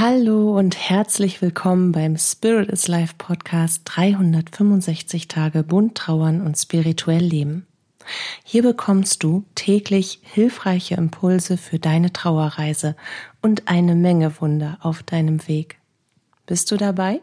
Hallo und herzlich willkommen beim Spirit is Life Podcast 365 Tage bunt trauern und spirituell leben. Hier bekommst du täglich hilfreiche Impulse für deine Trauerreise und eine Menge Wunder auf deinem Weg. Bist du dabei?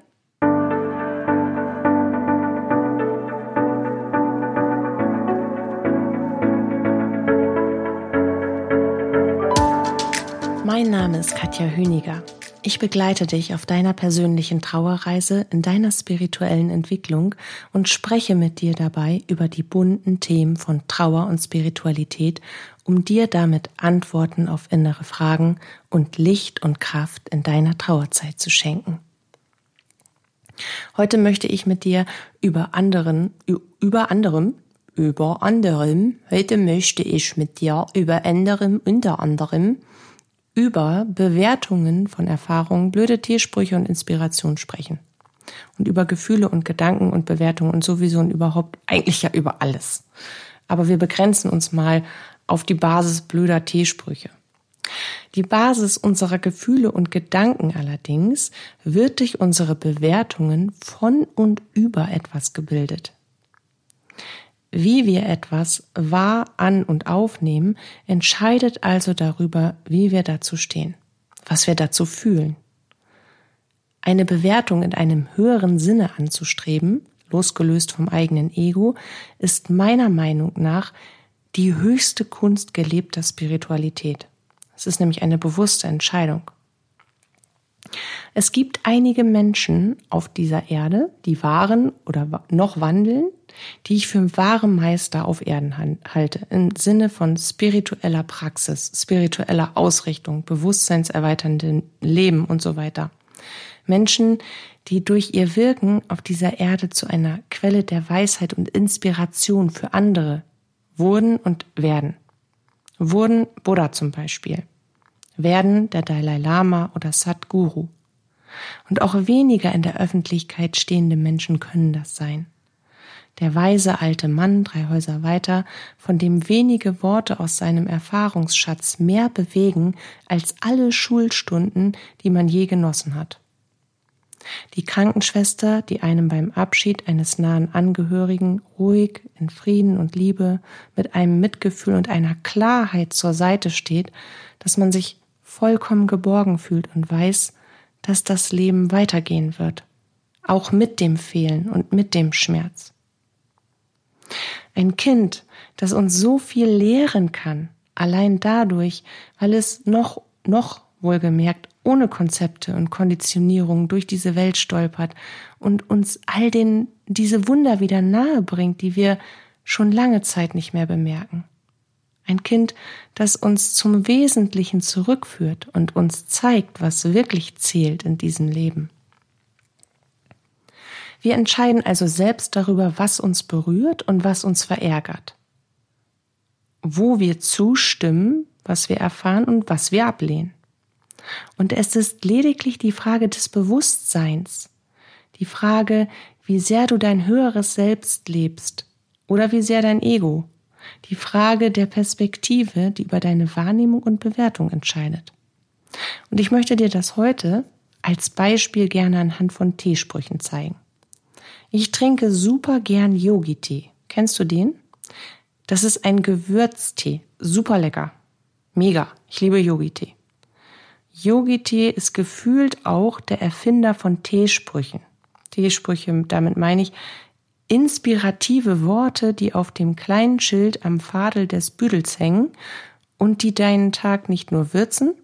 Mein Name ist Katja Hüniger. Ich begleite dich auf deiner persönlichen Trauerreise in deiner spirituellen Entwicklung und spreche mit dir dabei über die bunten Themen von Trauer und Spiritualität, um dir damit Antworten auf innere Fragen und Licht und Kraft in deiner Trauerzeit zu schenken. Heute möchte ich mit dir über anderen, über anderem, über anderem, heute möchte ich mit dir über anderem, unter anderem, über Bewertungen von Erfahrungen, blöde Tiersprüche und Inspiration sprechen. Und über Gefühle und Gedanken und Bewertungen und sowieso und überhaupt eigentlich ja über alles. Aber wir begrenzen uns mal auf die Basis blöder T-Sprüche. Die Basis unserer Gefühle und Gedanken allerdings wird durch unsere Bewertungen von und über etwas gebildet. Wie wir etwas wahr an und aufnehmen, entscheidet also darüber, wie wir dazu stehen, was wir dazu fühlen. Eine Bewertung in einem höheren Sinne anzustreben, losgelöst vom eigenen Ego, ist meiner Meinung nach die höchste Kunst gelebter Spiritualität. Es ist nämlich eine bewusste Entscheidung. Es gibt einige Menschen auf dieser Erde, die waren oder noch wandeln, die ich für wahre Meister auf Erden halte, im Sinne von spiritueller Praxis, spiritueller Ausrichtung, bewusstseinserweiternden Leben und so weiter. Menschen, die durch ihr Wirken auf dieser Erde zu einer Quelle der Weisheit und Inspiration für andere wurden und werden. Wurden Buddha zum Beispiel, werden der Dalai Lama oder Sadhguru. Und auch weniger in der Öffentlichkeit stehende Menschen können das sein der weise alte Mann drei Häuser weiter, von dem wenige Worte aus seinem Erfahrungsschatz mehr bewegen als alle Schulstunden, die man je genossen hat. Die Krankenschwester, die einem beim Abschied eines nahen Angehörigen ruhig, in Frieden und Liebe, mit einem Mitgefühl und einer Klarheit zur Seite steht, dass man sich vollkommen geborgen fühlt und weiß, dass das Leben weitergehen wird, auch mit dem Fehlen und mit dem Schmerz. Ein Kind, das uns so viel lehren kann, allein dadurch, weil es noch, noch wohlgemerkt ohne Konzepte und Konditionierung durch diese Welt stolpert und uns all den, diese Wunder wieder nahe bringt, die wir schon lange Zeit nicht mehr bemerken. Ein Kind, das uns zum Wesentlichen zurückführt und uns zeigt, was wirklich zählt in diesem Leben. Wir entscheiden also selbst darüber, was uns berührt und was uns verärgert. Wo wir zustimmen, was wir erfahren und was wir ablehnen. Und es ist lediglich die Frage des Bewusstseins, die Frage, wie sehr du dein höheres Selbst lebst oder wie sehr dein Ego, die Frage der Perspektive, die über deine Wahrnehmung und Bewertung entscheidet. Und ich möchte dir das heute als Beispiel gerne anhand von T-Sprüchen zeigen. Ich trinke super gern Yogi-Tee. Kennst du den? Das ist ein Gewürztee. Super lecker. Mega. Ich liebe Yogi-Tee. Yogi-Tee ist gefühlt auch der Erfinder von Teesprüchen. Teesprüche, damit meine ich inspirative Worte, die auf dem kleinen Schild am Fadel des Büdels hängen und die deinen Tag nicht nur würzen,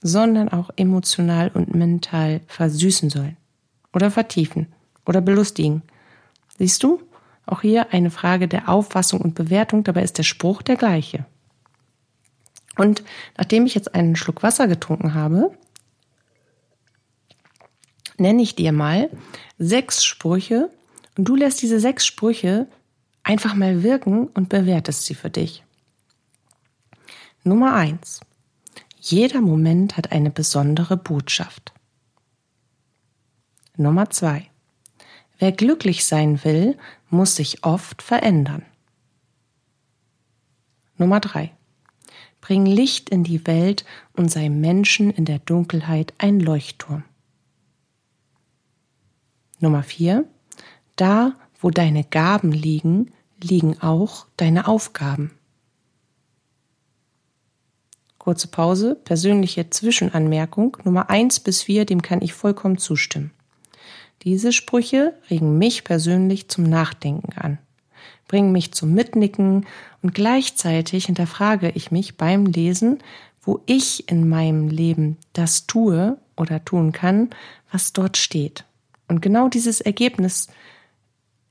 sondern auch emotional und mental versüßen sollen oder vertiefen oder belustigen Siehst du? Auch hier eine Frage der Auffassung und Bewertung, dabei ist der Spruch der gleiche. Und nachdem ich jetzt einen Schluck Wasser getrunken habe, nenne ich dir mal sechs Sprüche und du lässt diese sechs Sprüche einfach mal wirken und bewertest sie für dich. Nummer eins: Jeder Moment hat eine besondere Botschaft. Nummer zwei. Wer glücklich sein will, muss sich oft verändern. Nummer drei: Bring Licht in die Welt und sei Menschen in der Dunkelheit ein Leuchtturm. Nummer vier. Da, wo deine Gaben liegen, liegen auch deine Aufgaben. Kurze Pause, persönliche Zwischenanmerkung. Nummer eins bis vier, dem kann ich vollkommen zustimmen. Diese Sprüche regen mich persönlich zum Nachdenken an, bringen mich zum Mitnicken und gleichzeitig hinterfrage ich mich beim Lesen, wo ich in meinem Leben das tue oder tun kann, was dort steht. Und genau dieses Ergebnis,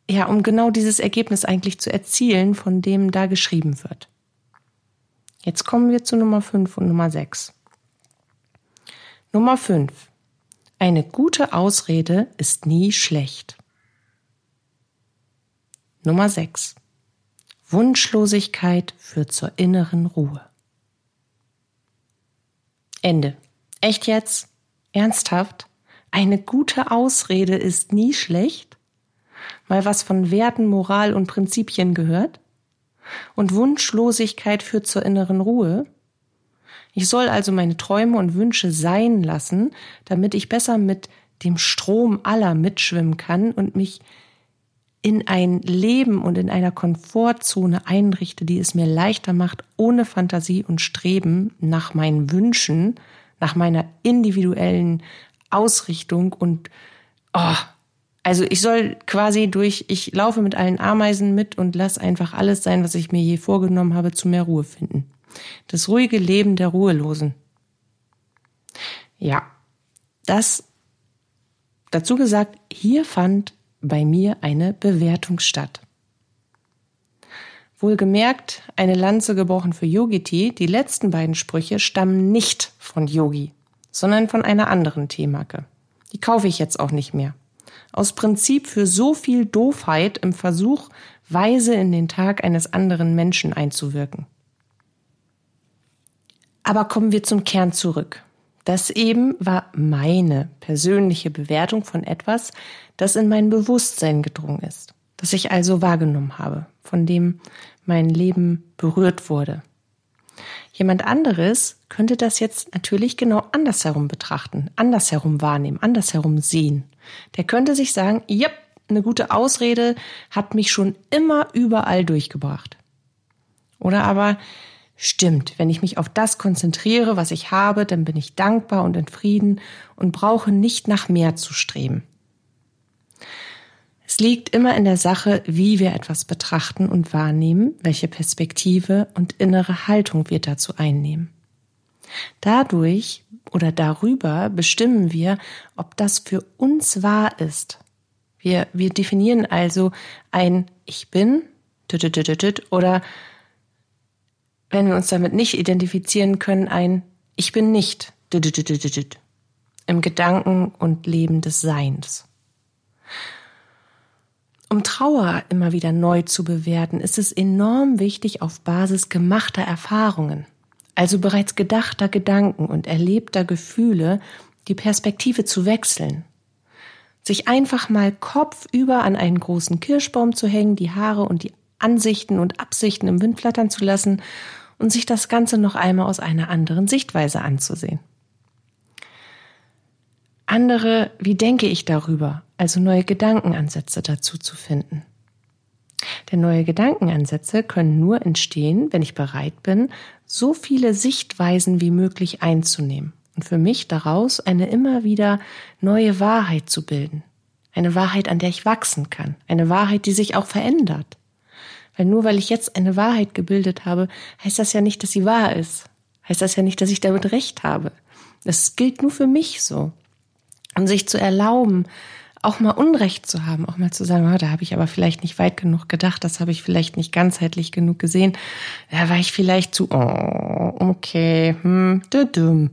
ja, um genau dieses Ergebnis eigentlich zu erzielen, von dem da geschrieben wird. Jetzt kommen wir zu Nummer 5 und Nummer 6. Nummer 5. Eine gute Ausrede ist nie schlecht. Nummer 6. Wunschlosigkeit führt zur inneren Ruhe. Ende. Echt jetzt? Ernsthaft? Eine gute Ausrede ist nie schlecht? Mal was von Werten, Moral und Prinzipien gehört? Und Wunschlosigkeit führt zur inneren Ruhe? Ich soll also meine Träume und Wünsche sein lassen, damit ich besser mit dem Strom aller mitschwimmen kann und mich in ein Leben und in einer Komfortzone einrichte, die es mir leichter macht, ohne Fantasie und Streben nach meinen Wünschen, nach meiner individuellen Ausrichtung und oh, also ich soll quasi durch, ich laufe mit allen Ameisen mit und lass einfach alles sein, was ich mir je vorgenommen habe, zu mehr Ruhe finden. Das ruhige Leben der Ruhelosen. Ja, das dazu gesagt, hier fand bei mir eine Bewertung statt. Wohlgemerkt, eine Lanze gebrochen für Yogiti, die letzten beiden Sprüche stammen nicht von Yogi, sondern von einer anderen Teemarke. Die kaufe ich jetzt auch nicht mehr. Aus Prinzip für so viel Doofheit im Versuch, weise in den Tag eines anderen Menschen einzuwirken. Aber kommen wir zum Kern zurück. Das eben war meine persönliche Bewertung von etwas, das in mein Bewusstsein gedrungen ist, das ich also wahrgenommen habe, von dem mein Leben berührt wurde. Jemand anderes könnte das jetzt natürlich genau andersherum betrachten, andersherum wahrnehmen, andersherum sehen. Der könnte sich sagen, ja, eine gute Ausrede hat mich schon immer überall durchgebracht. Oder aber, Stimmt, wenn ich mich auf das konzentriere, was ich habe, dann bin ich dankbar und in Frieden und brauche nicht nach mehr zu streben. Es liegt immer in der Sache, wie wir etwas betrachten und wahrnehmen, welche Perspektive und innere Haltung wir dazu einnehmen. Dadurch oder darüber bestimmen wir, ob das für uns wahr ist. Wir, wir definieren also ein Ich bin oder wenn wir uns damit nicht identifizieren können, ein Ich bin nicht im Gedanken und Leben des Seins. Um Trauer immer wieder neu zu bewerten, ist es enorm wichtig, auf Basis gemachter Erfahrungen, also bereits gedachter Gedanken und erlebter Gefühle, die Perspektive zu wechseln. Sich einfach mal kopfüber an einen großen Kirschbaum zu hängen, die Haare und die Ansichten und Absichten im Wind flattern zu lassen und sich das Ganze noch einmal aus einer anderen Sichtweise anzusehen. Andere, wie denke ich darüber, also neue Gedankenansätze dazu zu finden. Denn neue Gedankenansätze können nur entstehen, wenn ich bereit bin, so viele Sichtweisen wie möglich einzunehmen und für mich daraus eine immer wieder neue Wahrheit zu bilden. Eine Wahrheit, an der ich wachsen kann. Eine Wahrheit, die sich auch verändert. Weil nur weil ich jetzt eine Wahrheit gebildet habe, heißt das ja nicht, dass sie wahr ist. Heißt das ja nicht, dass ich damit recht habe. Das gilt nur für mich so. Und sich zu erlauben, auch mal Unrecht zu haben, auch mal zu sagen, oh, da habe ich aber vielleicht nicht weit genug gedacht, das habe ich vielleicht nicht ganzheitlich genug gesehen, da war ich vielleicht zu, oh, okay, hm, dumm.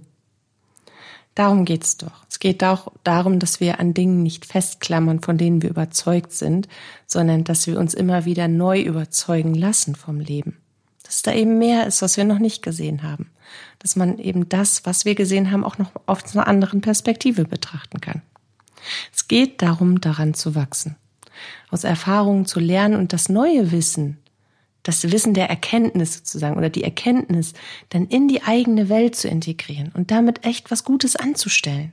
Darum geht's doch. Es geht auch darum, dass wir an Dingen nicht festklammern, von denen wir überzeugt sind, sondern dass wir uns immer wieder neu überzeugen lassen vom Leben. Dass da eben mehr ist, was wir noch nicht gesehen haben. Dass man eben das, was wir gesehen haben, auch noch auf einer anderen Perspektive betrachten kann. Es geht darum, daran zu wachsen, aus Erfahrungen zu lernen und das neue Wissen das Wissen der Erkenntnis sozusagen oder die Erkenntnis dann in die eigene Welt zu integrieren und damit echt was Gutes anzustellen.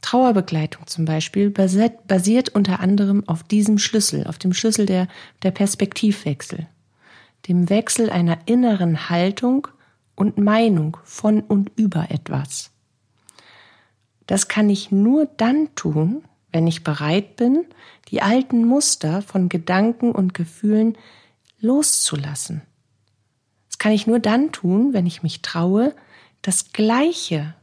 Trauerbegleitung zum Beispiel basiert unter anderem auf diesem Schlüssel, auf dem Schlüssel der, der Perspektivwechsel, dem Wechsel einer inneren Haltung und Meinung von und über etwas. Das kann ich nur dann tun, wenn ich bereit bin, die alten Muster von Gedanken und Gefühlen loszulassen. Das kann ich nur dann tun, wenn ich mich traue, das Gleiche,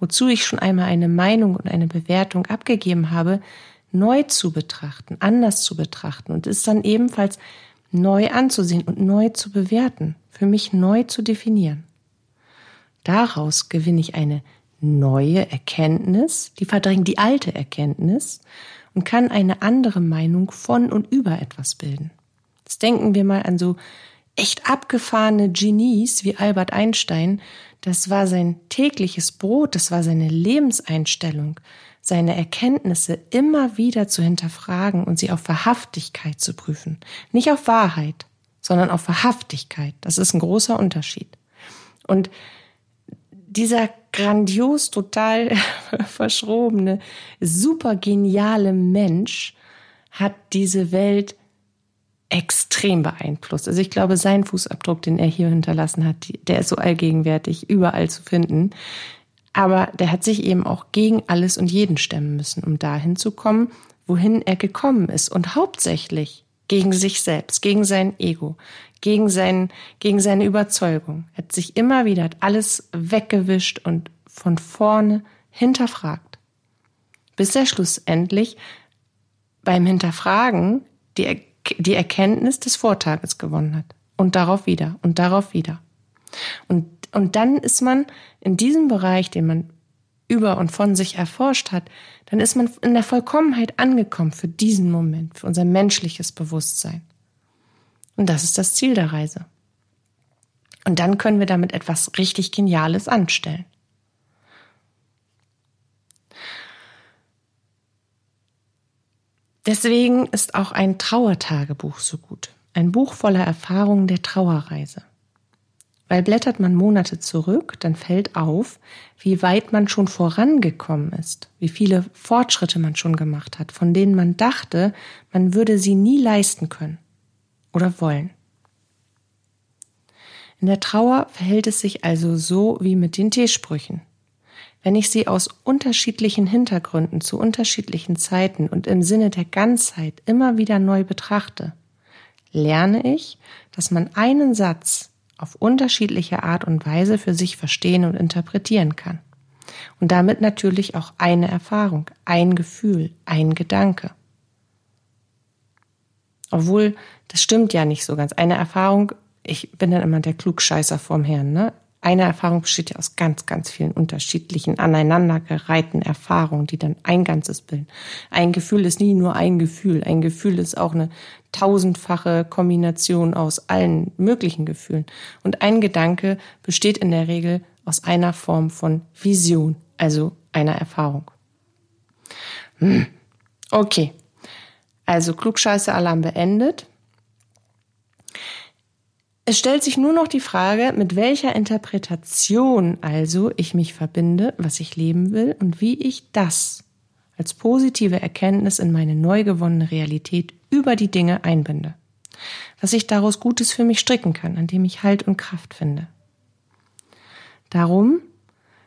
wozu ich schon einmal eine Meinung und eine Bewertung abgegeben habe, neu zu betrachten, anders zu betrachten und es dann ebenfalls neu anzusehen und neu zu bewerten, für mich neu zu definieren. Daraus gewinne ich eine neue Erkenntnis, die verdrängt die alte Erkenntnis und kann eine andere Meinung von und über etwas bilden. Jetzt denken wir mal an so echt abgefahrene Genies wie Albert Einstein. Das war sein tägliches Brot, das war seine Lebenseinstellung, seine Erkenntnisse immer wieder zu hinterfragen und sie auf Wahrhaftigkeit zu prüfen. Nicht auf Wahrheit, sondern auf Wahrhaftigkeit. Das ist ein großer Unterschied. Und dieser grandios, total verschrobene, super geniale Mensch hat diese Welt extrem beeinflusst. Also ich glaube, sein Fußabdruck, den er hier hinterlassen hat, der ist so allgegenwärtig, überall zu finden. Aber der hat sich eben auch gegen alles und jeden stemmen müssen, um dahin zu kommen, wohin er gekommen ist. Und hauptsächlich gegen sich selbst, gegen sein Ego, gegen, sein, gegen seine Überzeugung. Er hat sich immer wieder alles weggewischt und von vorne hinterfragt. Bis er schlussendlich beim Hinterfragen die, die Erkenntnis des Vortages gewonnen hat. Und darauf wieder und darauf wieder. Und, und dann ist man in diesem Bereich, den man über und von sich erforscht hat, dann ist man in der Vollkommenheit angekommen für diesen Moment, für unser menschliches Bewusstsein. Und das ist das Ziel der Reise. Und dann können wir damit etwas richtig Geniales anstellen. Deswegen ist auch ein Trauertagebuch so gut. Ein Buch voller Erfahrungen der Trauerreise. Weil blättert man Monate zurück, dann fällt auf, wie weit man schon vorangekommen ist, wie viele Fortschritte man schon gemacht hat, von denen man dachte, man würde sie nie leisten können oder wollen. In der Trauer verhält es sich also so wie mit den Teesprüchen. Wenn ich sie aus unterschiedlichen Hintergründen zu unterschiedlichen Zeiten und im Sinne der Ganzheit immer wieder neu betrachte, lerne ich, dass man einen Satz auf unterschiedliche Art und Weise für sich verstehen und interpretieren kann. Und damit natürlich auch eine Erfahrung, ein Gefühl, ein Gedanke. Obwohl, das stimmt ja nicht so ganz. Eine Erfahrung, ich bin dann immer der Klugscheißer vorm Herrn, ne? Eine Erfahrung besteht ja aus ganz, ganz vielen unterschiedlichen, aneinandergereihten Erfahrungen, die dann ein Ganzes bilden. Ein Gefühl ist nie nur ein Gefühl. Ein Gefühl ist auch eine tausendfache Kombination aus allen möglichen Gefühlen. Und ein Gedanke besteht in der Regel aus einer Form von Vision, also einer Erfahrung. Hm. Okay. Also Klugscheiße-Alarm beendet. Es stellt sich nur noch die Frage, mit welcher Interpretation also ich mich verbinde, was ich leben will und wie ich das als positive Erkenntnis in meine neu gewonnene Realität über die Dinge einbinde. Was ich daraus Gutes für mich stricken kann, an dem ich Halt und Kraft finde. Darum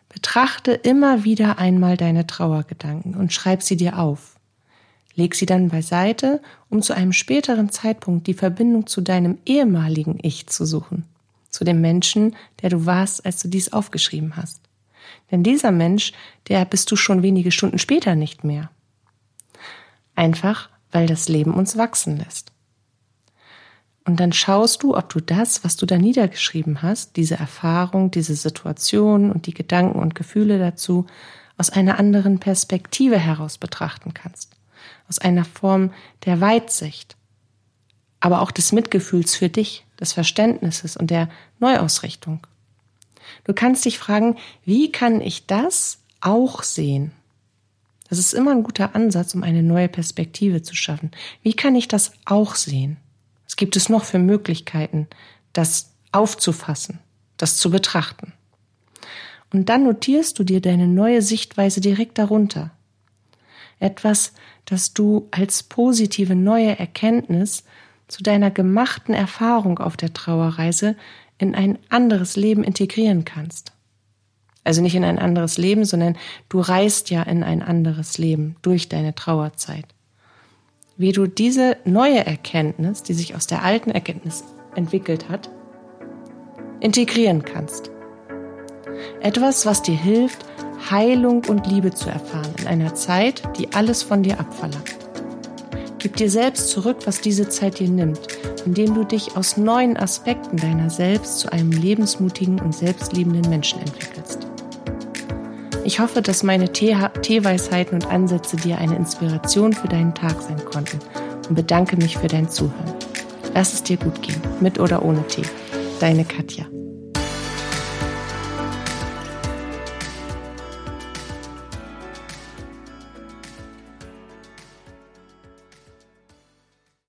betrachte immer wieder einmal deine Trauergedanken und schreib sie dir auf. Leg sie dann beiseite, um zu einem späteren Zeitpunkt die Verbindung zu deinem ehemaligen Ich zu suchen, zu dem Menschen, der du warst, als du dies aufgeschrieben hast. Denn dieser Mensch, der bist du schon wenige Stunden später nicht mehr. Einfach, weil das Leben uns wachsen lässt. Und dann schaust du, ob du das, was du da niedergeschrieben hast, diese Erfahrung, diese Situation und die Gedanken und Gefühle dazu, aus einer anderen Perspektive heraus betrachten kannst aus einer Form der Weitsicht, aber auch des Mitgefühls für dich, des Verständnisses und der Neuausrichtung. Du kannst dich fragen, wie kann ich das auch sehen? Das ist immer ein guter Ansatz, um eine neue Perspektive zu schaffen. Wie kann ich das auch sehen? Was gibt es noch für Möglichkeiten, das aufzufassen, das zu betrachten? Und dann notierst du dir deine neue Sichtweise direkt darunter. Etwas, das du als positive neue Erkenntnis zu deiner gemachten Erfahrung auf der Trauerreise in ein anderes Leben integrieren kannst. Also nicht in ein anderes Leben, sondern du reist ja in ein anderes Leben durch deine Trauerzeit. Wie du diese neue Erkenntnis, die sich aus der alten Erkenntnis entwickelt hat, integrieren kannst. Etwas, was dir hilft, Heilung und Liebe zu erfahren in einer Zeit, die alles von dir abverlangt. Gib dir selbst zurück, was diese Zeit dir nimmt, indem du dich aus neuen Aspekten deiner selbst zu einem lebensmutigen und selbstliebenden Menschen entwickelst. Ich hoffe, dass meine Teeweisheiten und Ansätze dir eine Inspiration für deinen Tag sein konnten und bedanke mich für dein Zuhören. Lass es dir gut gehen, mit oder ohne Tee. Deine Katja.